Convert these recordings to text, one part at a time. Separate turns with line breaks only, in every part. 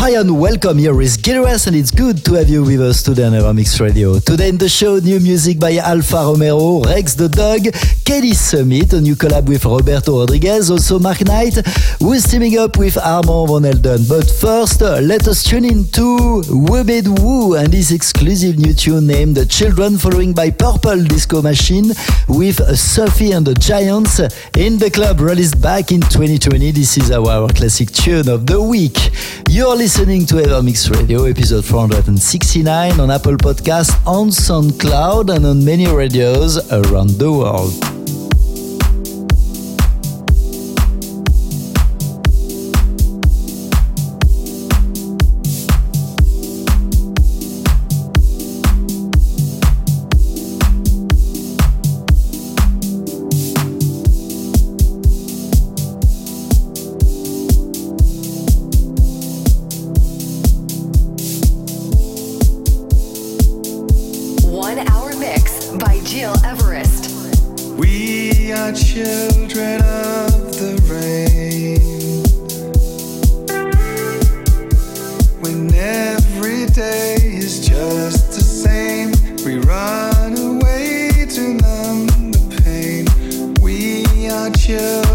Hi and welcome. Here is Gil Everest, and it's good to have you with us today on Evermix Radio. Today in the show, new music by Alfa Romero, Rex the Dog, Kelly Summit, a new collab with Roberto Rodriguez, also Mark Knight, who's teaming up with Armand Van Helden. But first, uh, let us tune in to Wubid Woo and his exclusive new tune named Children, following by Purple Disco Machine with Sophie and the Giants in the club released back in 2020. This is our classic tune of the week. You're listening to Evermix Radio, episode 469 on Apple Podcast, on SoundCloud, and on many radios around the world.
you.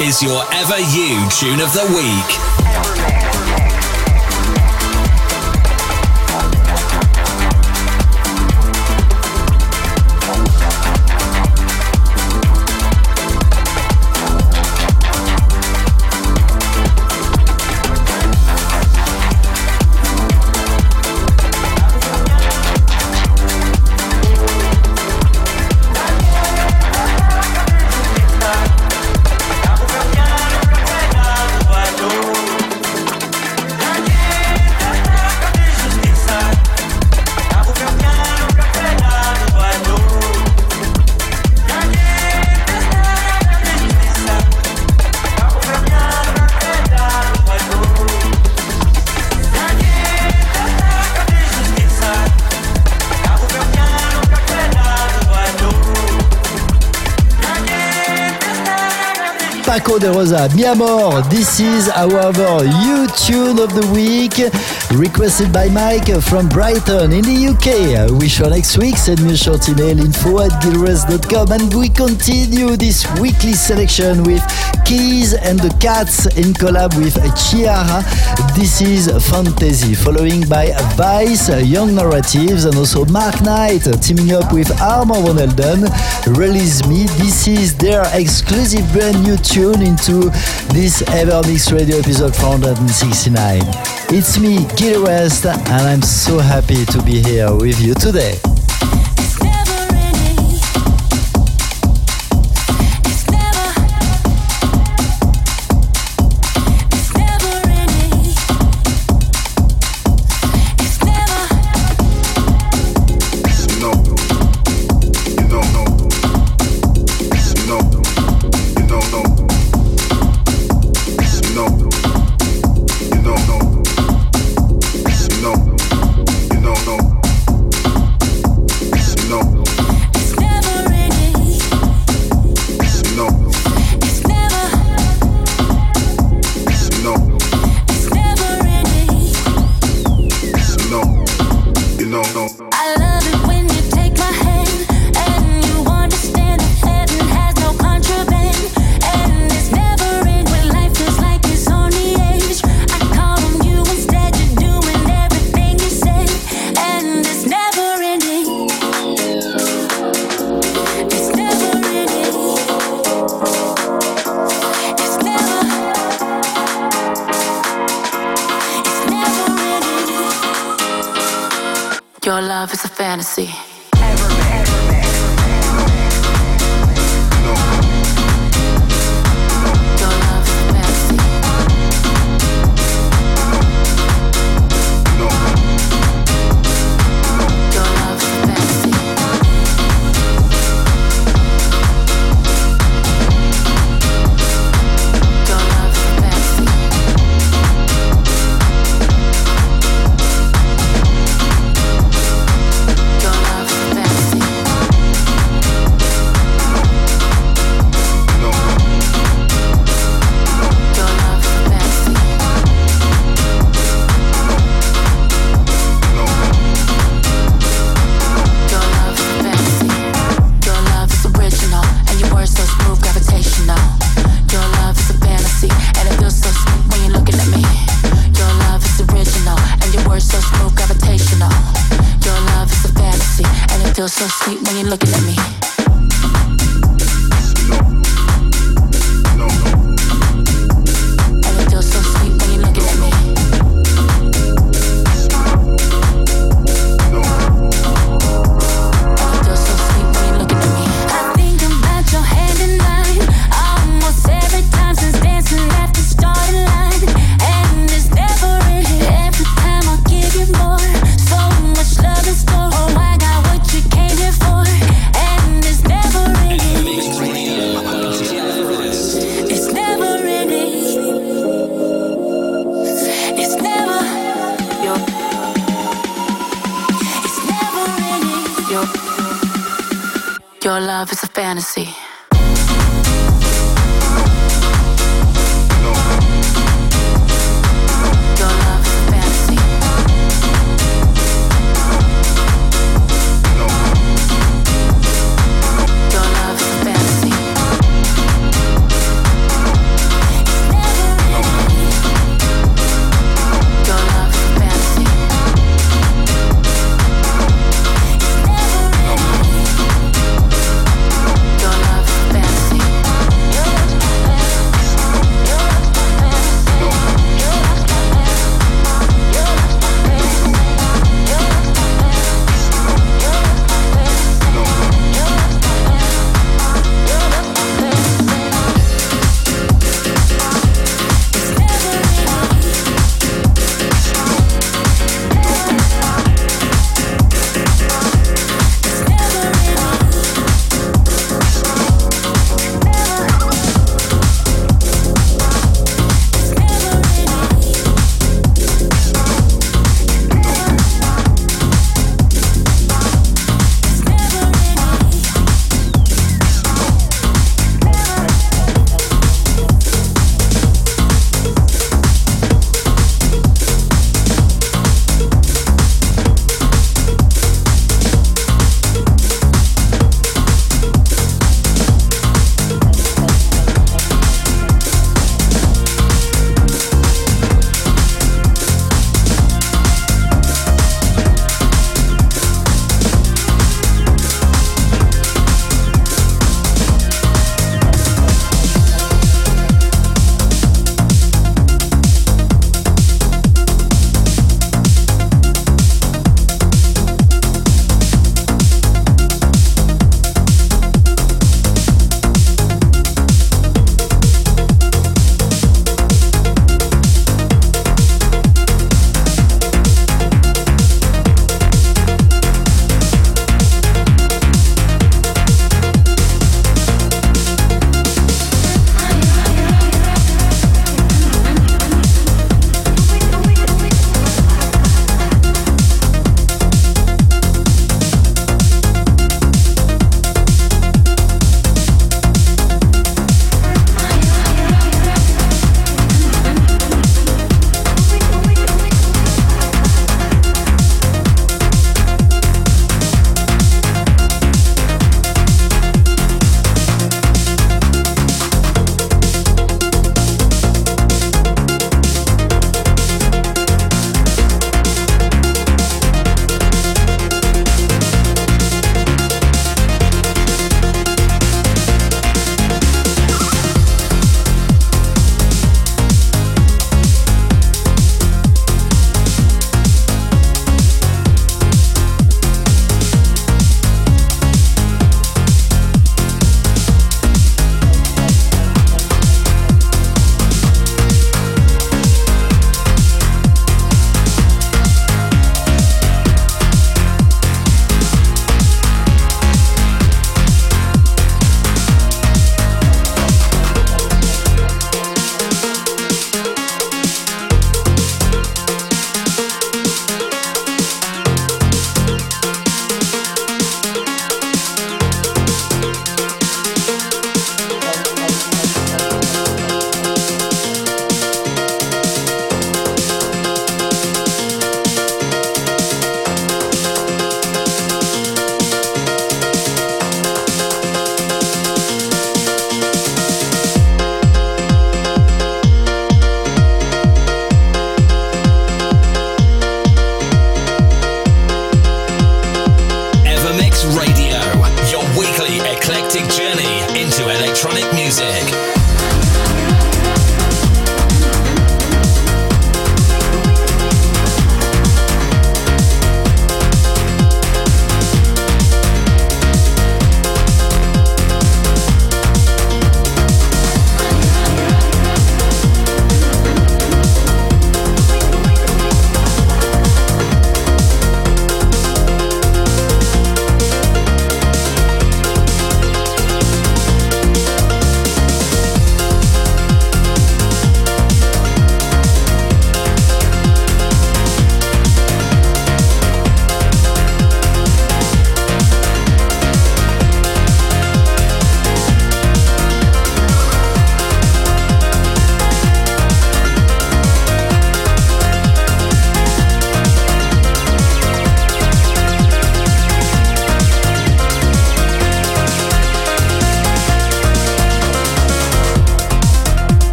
Is your Ever You Tune of the Week.
De Rosa, Mi Amor. This is our You Tune of the Week, requested by Mike from Brighton in the UK. We show next week. Send me a short email info at gilres.com and we continue this weekly selection with Keys and the Cats in collab with Chiara. This is Fantasy, following by Vice, Young Narratives, and also Mark Knight teaming up with Armand Van Helden. Release Me. This is their exclusive brand new tune into this Evermix Radio episode 469. It's me, Gil Everest, and I'm so happy to be here with you today.
Feels so sweet when you're looking at me.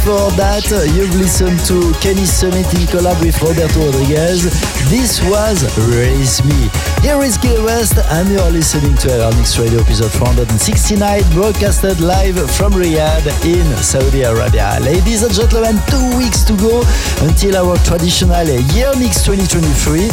Before that, you've listened to Kenny Summit in collab with Roberto Rodriguez. This was Raise Me. Here is Gil Everest, and you are listening to Mix Radio episode 469, broadcasted live from Riyadh in Saudi Arabia. Ladies and gentlemen, two weeks to go until our traditional Year Mix 2023.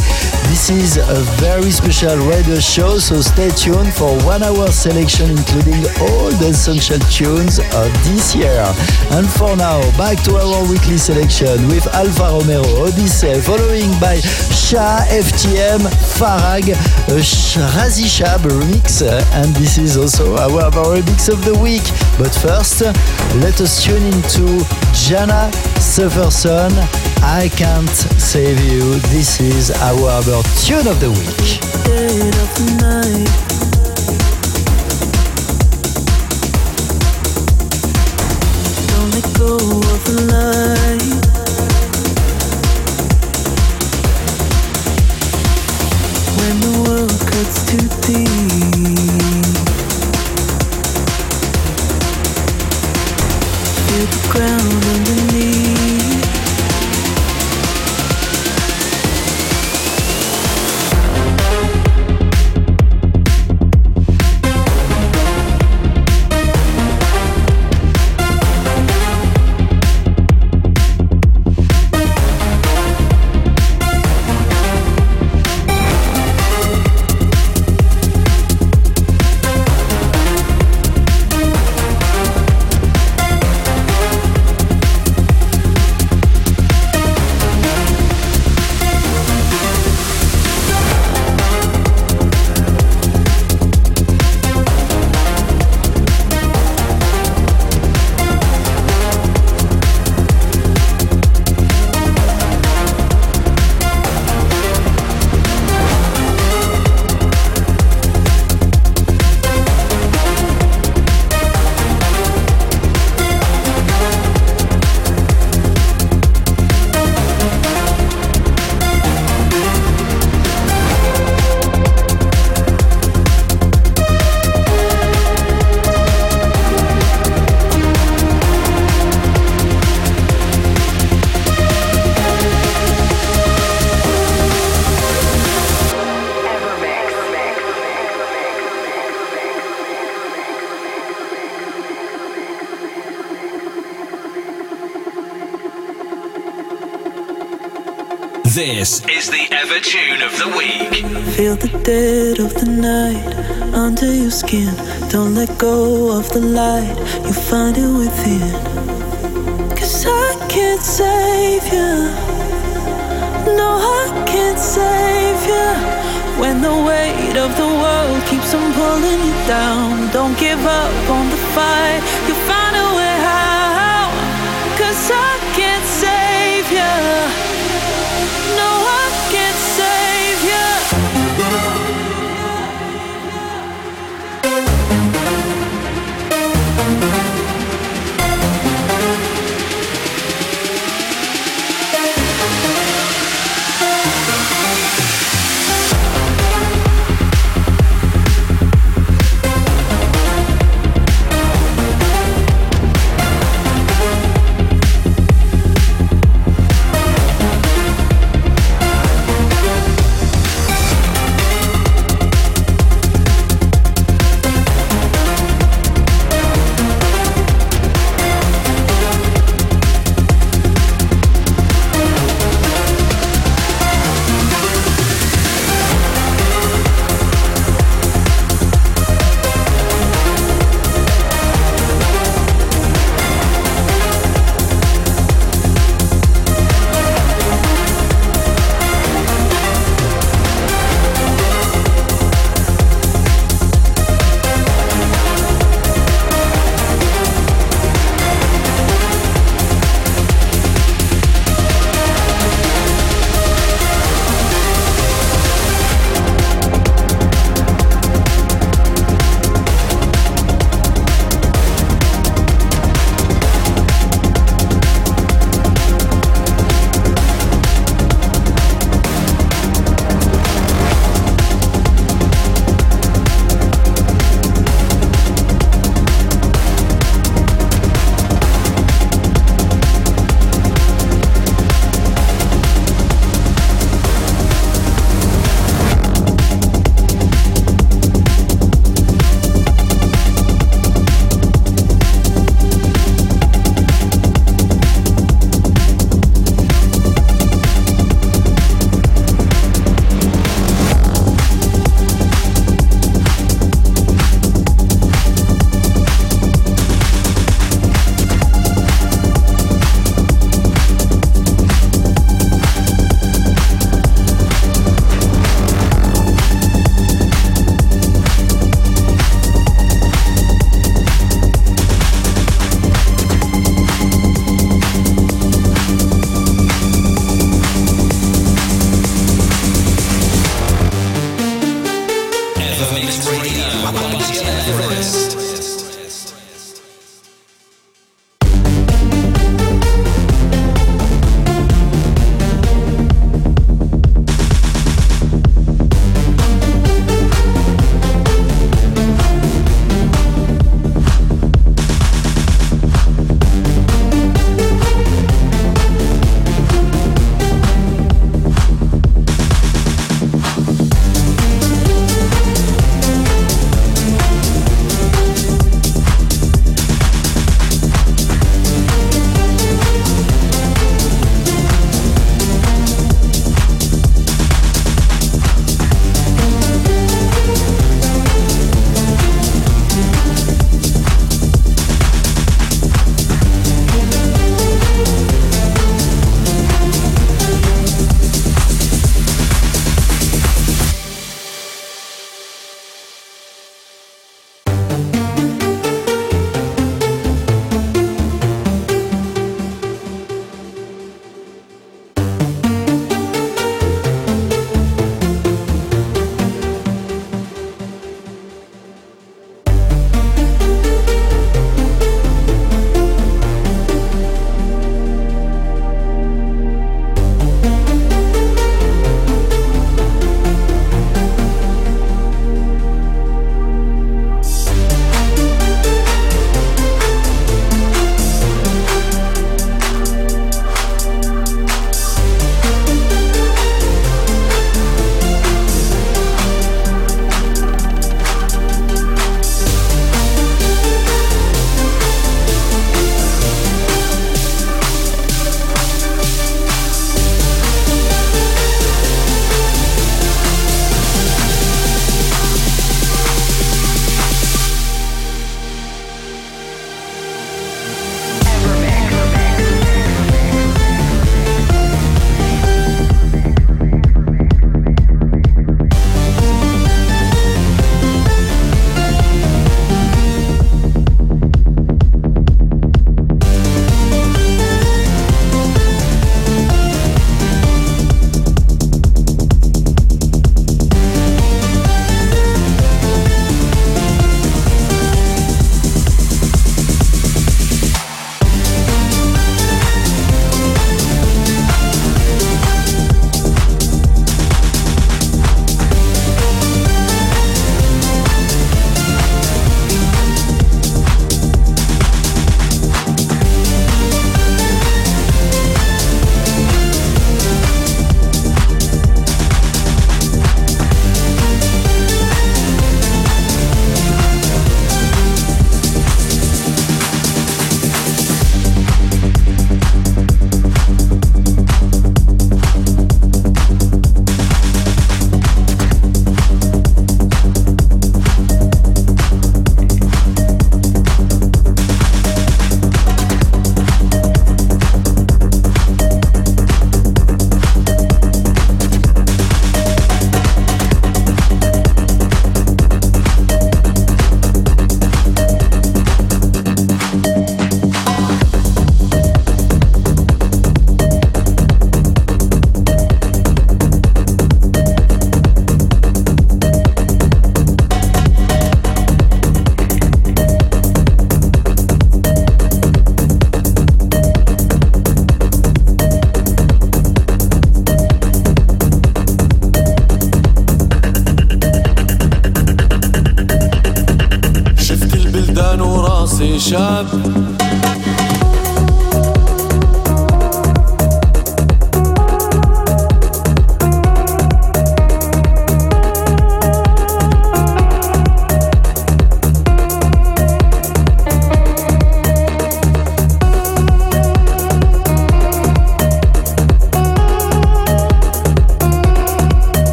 This is a very special radio show, so stay tuned for one hour selection, including all the essential tunes of this year. And for now, back to our weekly selection with Alfa Romero Odyssey, following by Shah FTM Farag uh, Razi Shab remix, uh, and this is also our, remix of the week. But first, let us tune into Jana Sufferson. I can't save you. This is our, tune of the week.
The
Tune of the Week.
Feel the dead of the night under your skin. Don't let go of the light, you find it within. Cause I can't save you. No, I can't save you. When the weight of the world keeps on pulling you down, don't give up on the fight. You find a way out. Cause I can't save you.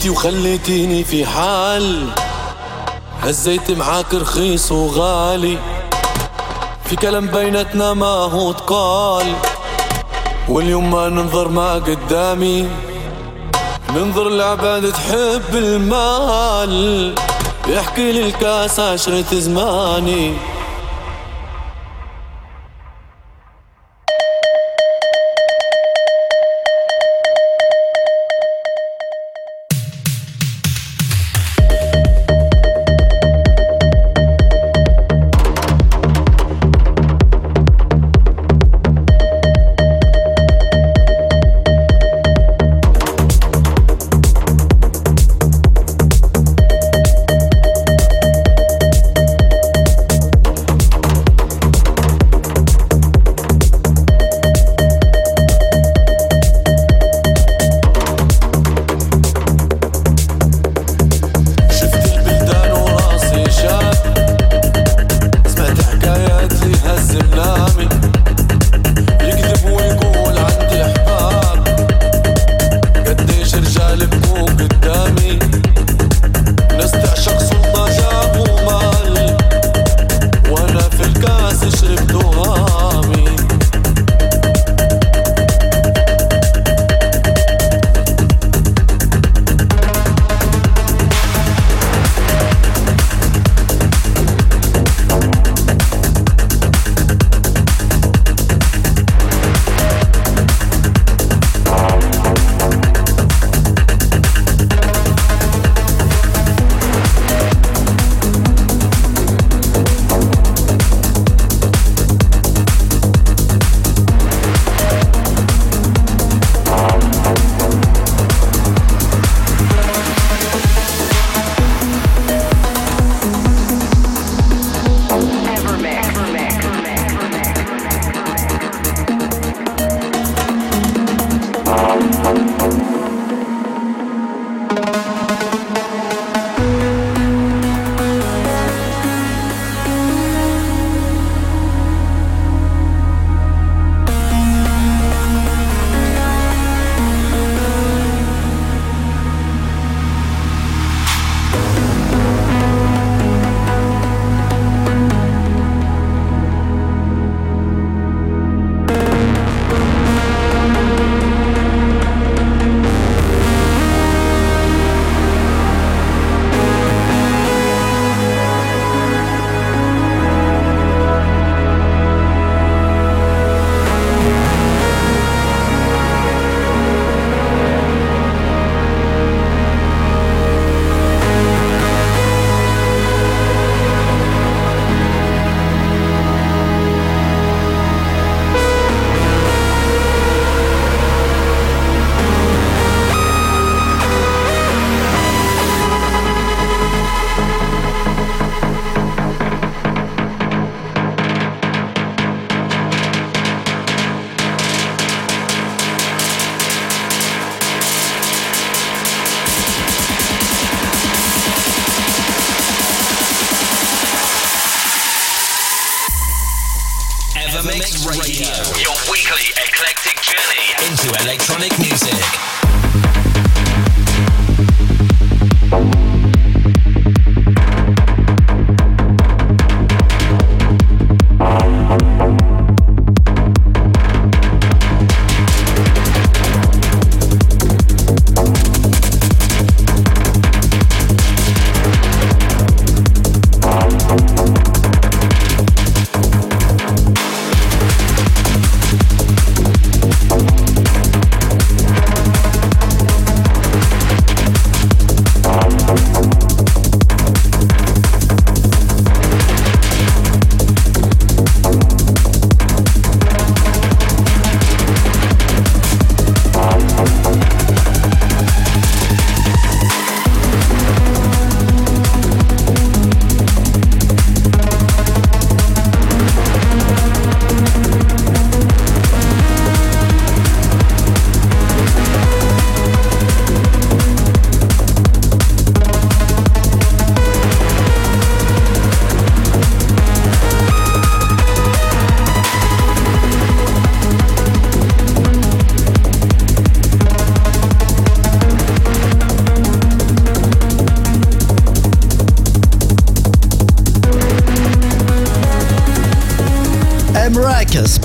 جيتي وخليتيني في حال. هزيت معاك رخيص وغالي. في كلام بيناتنا ما هو تقال. واليوم ما ننظر ما قدامي. ننظر العباد تحب المال. يحكي لي الكاس عشرة زماني.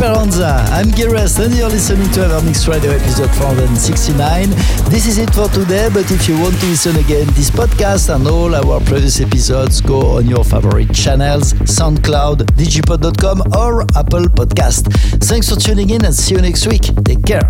Speranza. I'm Gires and you're listening to Evermix Radio episode 469. This is it for today, but if you want to listen again this podcast and all our previous episodes, go on your favorite channels, SoundCloud, digipod.com or Apple Podcast. Thanks for tuning in and see you next week. Take care.